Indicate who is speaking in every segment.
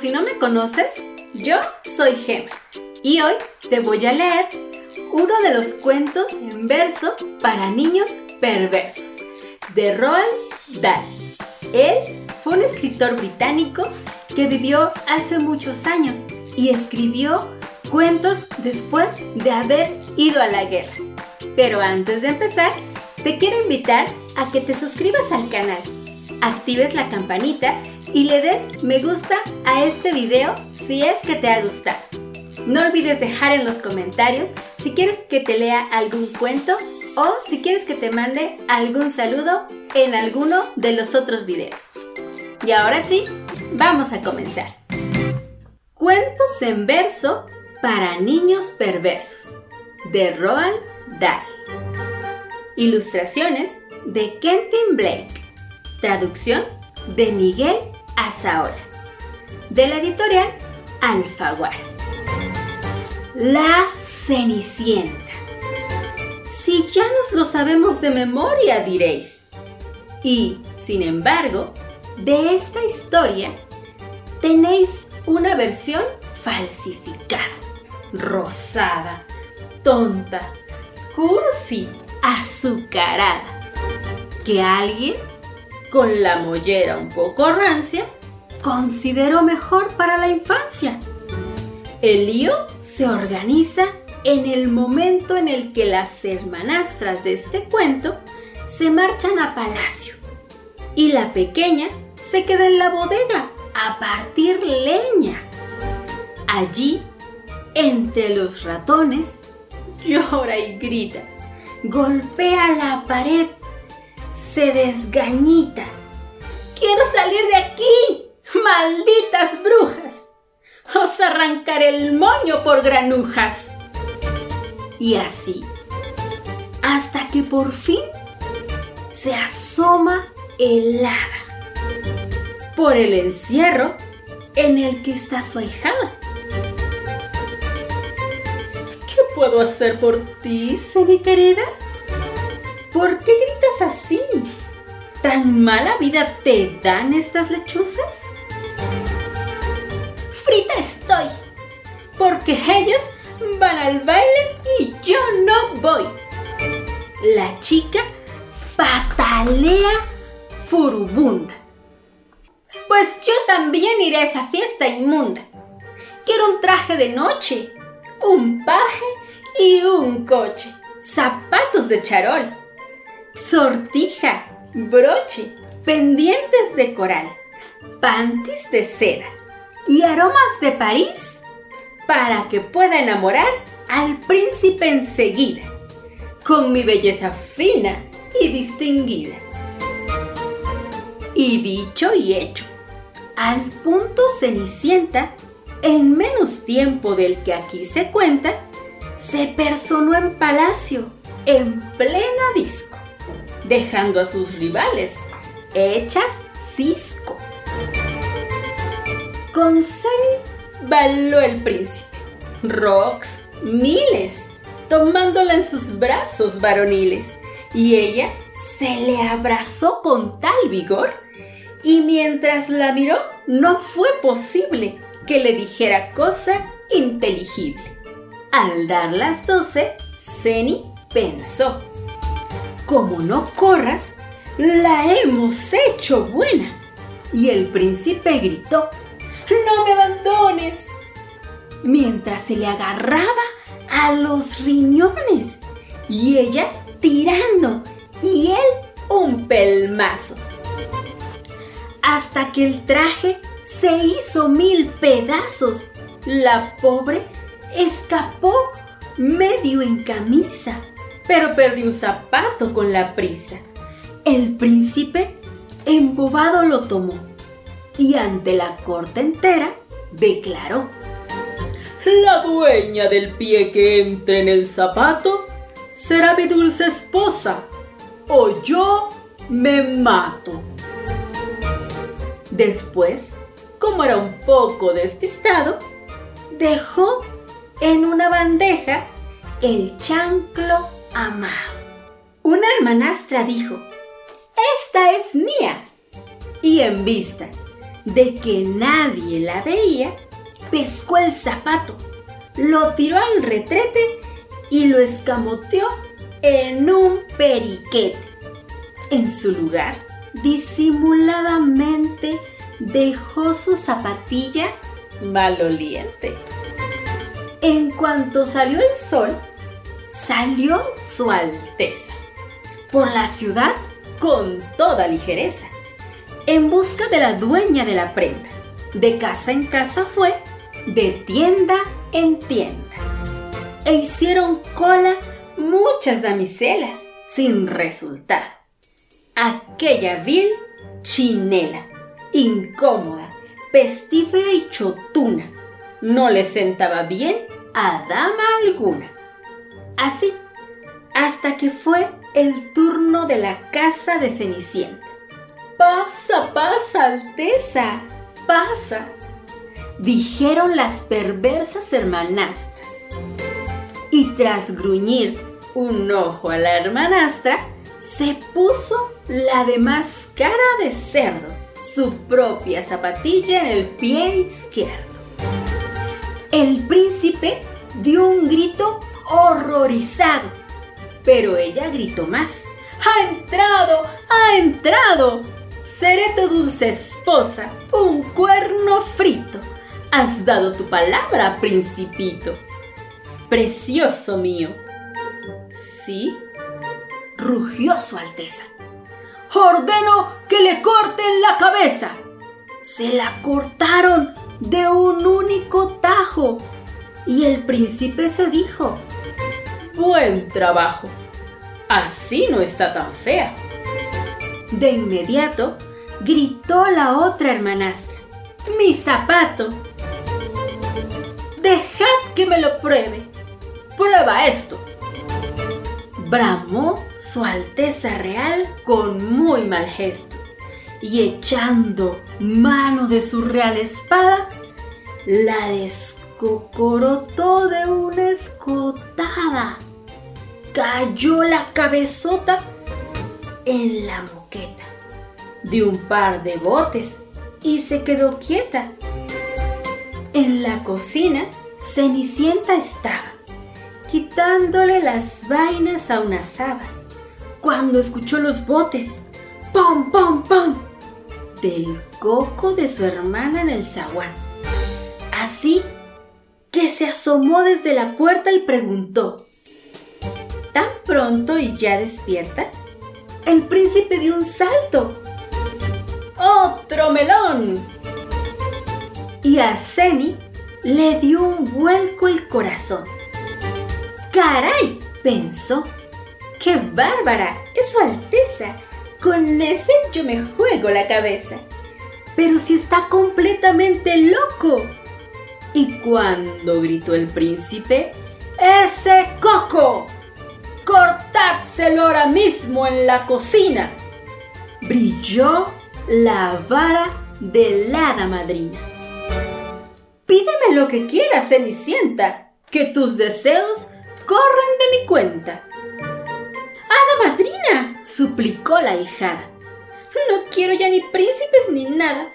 Speaker 1: si no me conoces, yo soy Gema y hoy te voy a leer uno de los cuentos en verso para niños perversos de Roald Dahl. Él fue un escritor británico que vivió hace muchos años y escribió cuentos después de haber ido a la guerra. Pero antes de empezar, te quiero invitar a que te suscribas al canal, actives la campanita y le des me gusta a este video si es que te ha gustado. No olvides dejar en los comentarios si quieres que te lea algún cuento o si quieres que te mande algún saludo en alguno de los otros videos. Y ahora sí, vamos a comenzar. Cuentos en verso para niños perversos de Roald Dahl. Ilustraciones de Kentin Blake. Traducción de Miguel Azaola. De la editorial Alfaguara. La Cenicienta. Si ya nos lo sabemos de memoria, diréis. Y, sin embargo, de esta historia tenéis una versión falsificada, rosada, tonta, cursi, azucarada, que alguien con la mollera un poco rancia consideró mejor para la infancia. El lío se organiza en el momento en el que las hermanastras de este cuento se marchan a palacio y la pequeña se queda en la bodega a partir leña. Allí, entre los ratones, llora y grita, golpea la pared, se desgañita. ¡Quiero salir de aquí! ¡Malditas brujas! Os arrancaré el moño por granujas. Y así, hasta que por fin se asoma helada por el encierro en el que está su ahijada. ¿Qué puedo hacer por ti, mi querida? ¿Por qué gritas así? ¿Tan mala vida te dan estas lechuzas? Frita estoy, porque ellas van al baile y yo no voy. La chica patalea furubunda. Pues yo también iré a esa fiesta inmunda. Quiero un traje de noche, un paje y un coche, zapatos de charol, sortija, broche, pendientes de coral, panties de seda y aromas de París para que pueda enamorar al príncipe enseguida, con mi belleza fina y distinguida. Y dicho y hecho, al punto Cenicienta, en menos tiempo del que aquí se cuenta, se personó en palacio en plena disco, dejando a sus rivales hechas cisco. Con Ceni bailó el príncipe, Rox miles, tomándola en sus brazos varoniles, y ella se le abrazó con tal vigor y mientras la miró no fue posible que le dijera cosa inteligible. Al dar las doce, Ceni pensó, como no corras, la hemos hecho buena. Y el príncipe gritó, no me abandones, mientras se le agarraba a los riñones y ella tirando y él un pelmazo hasta que el traje se hizo mil pedazos. La pobre escapó medio en camisa, pero perdió un zapato con la prisa. El príncipe, embobado, lo tomó y ante la corte entera declaró. La dueña del pie que entre en el zapato será mi dulce esposa o yo me mato. Después, como era un poco despistado, dejó en una bandeja el chanclo amado. Una hermanastra dijo, Esta es mía. Y en vista de que nadie la veía, pescó el zapato, lo tiró al retrete y lo escamoteó en un periquete. En su lugar, disimuladamente dejó su zapatilla maloliente. En cuanto salió el sol, salió su Alteza por la ciudad con toda ligereza, en busca de la dueña de la prenda. De casa en casa fue, de tienda en tienda. E hicieron cola muchas damiselas sin resultado. Aquella vil chinela, incómoda, pestífera y chotuna, no le sentaba bien a dama alguna. Así, hasta que fue el turno de la casa de Cenicienta. Pasa, pasa, Alteza, pasa, dijeron las perversas hermanastras. Y tras gruñir un ojo a la hermanastra, se puso la de más cara de cerdo, su propia zapatilla en el pie izquierdo. El príncipe dio un grito horrorizado, pero ella gritó más. ¡Ha entrado! ¡Ha entrado! Seré tu dulce esposa, un cuerno frito. Has dado tu palabra, principito. Precioso mío. ¿Sí? Rugió su Alteza. Ordeno que le corten la cabeza. Se la cortaron de un único tajo. Y el príncipe se dijo, buen trabajo. Así no está tan fea. De inmediato gritó la otra hermanastra, mi zapato. Dejad que me lo pruebe. Prueba esto. Bramó su Alteza Real con muy mal gesto y echando mano de su real espada, la descocorotó de una escotada. Cayó la cabezota en la moqueta de un par de botes y se quedó quieta. En la cocina, Cenicienta estaba, quitándole las vainas a unas habas, cuando escuchó los botes. ¡Pum, pum, pum! del coco de su hermana en el zaguán. Así que se asomó desde la puerta y preguntó, ¿tan pronto y ya despierta? El príncipe dio un salto. ¡Otro melón! Y a Ceni le dio un vuelco el corazón. ¡Caray! pensó. ¡Qué bárbara! ¡Es su Alteza! Con ese yo me juego la cabeza. Pero si está completamente loco. Y cuando gritó el príncipe, ¡Ese coco! ¡Cortádselo ahora mismo en la cocina! Brilló la vara de la hada madrina. Pídeme lo que quieras, Cenicienta, que tus deseos corren de mi cuenta. ¡Hada madrina! suplicó la hijada. No quiero ya ni príncipes ni nada.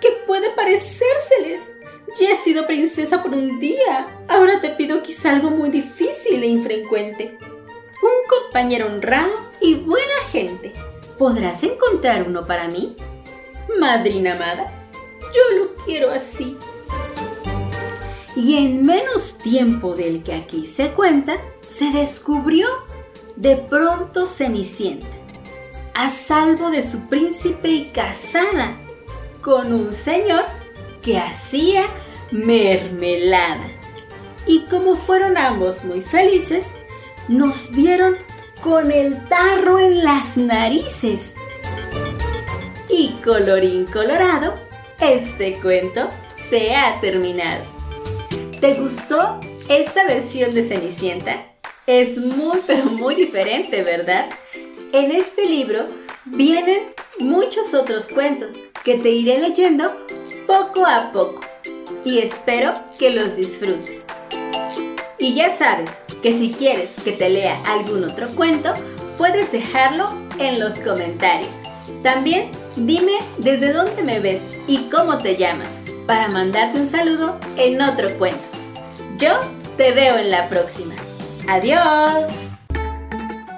Speaker 1: ¿Qué puede parecérseles? Ya he sido princesa por un día. Ahora te pido quizá algo muy difícil e infrecuente. Compañero honrado y buena gente. ¿Podrás encontrar uno para mí? Madrina amada, yo lo quiero así. Y en menos tiempo del que aquí se cuenta, se descubrió de pronto Cenicienta, a salvo de su príncipe y casada con un señor que hacía mermelada. Y como fueron ambos muy felices, nos dieron con el tarro en las narices. Y colorín colorado, este cuento se ha terminado. ¿Te gustó esta versión de Cenicienta? es muy, pero muy diferente, ¿verdad? En este libro vienen muchos otros cuentos que te iré leyendo poco a poco y espero que los disfrutes. Y ya sabes que si quieres que te lea algún otro cuento, puedes dejarlo en los comentarios. También Dime desde dónde me ves y cómo te llamas para mandarte un saludo en otro cuento. Yo te veo en la próxima. Adiós.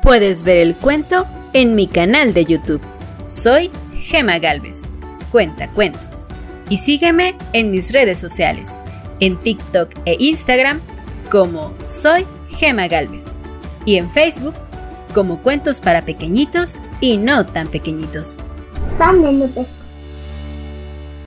Speaker 1: Puedes ver el cuento en mi canal de YouTube. Soy Gema Galvez. Cuenta cuentos. Y sígueme en mis redes sociales, en TikTok e Instagram como Soy Gema Galvez. Y en Facebook como Cuentos para Pequeñitos y No tan Pequeñitos.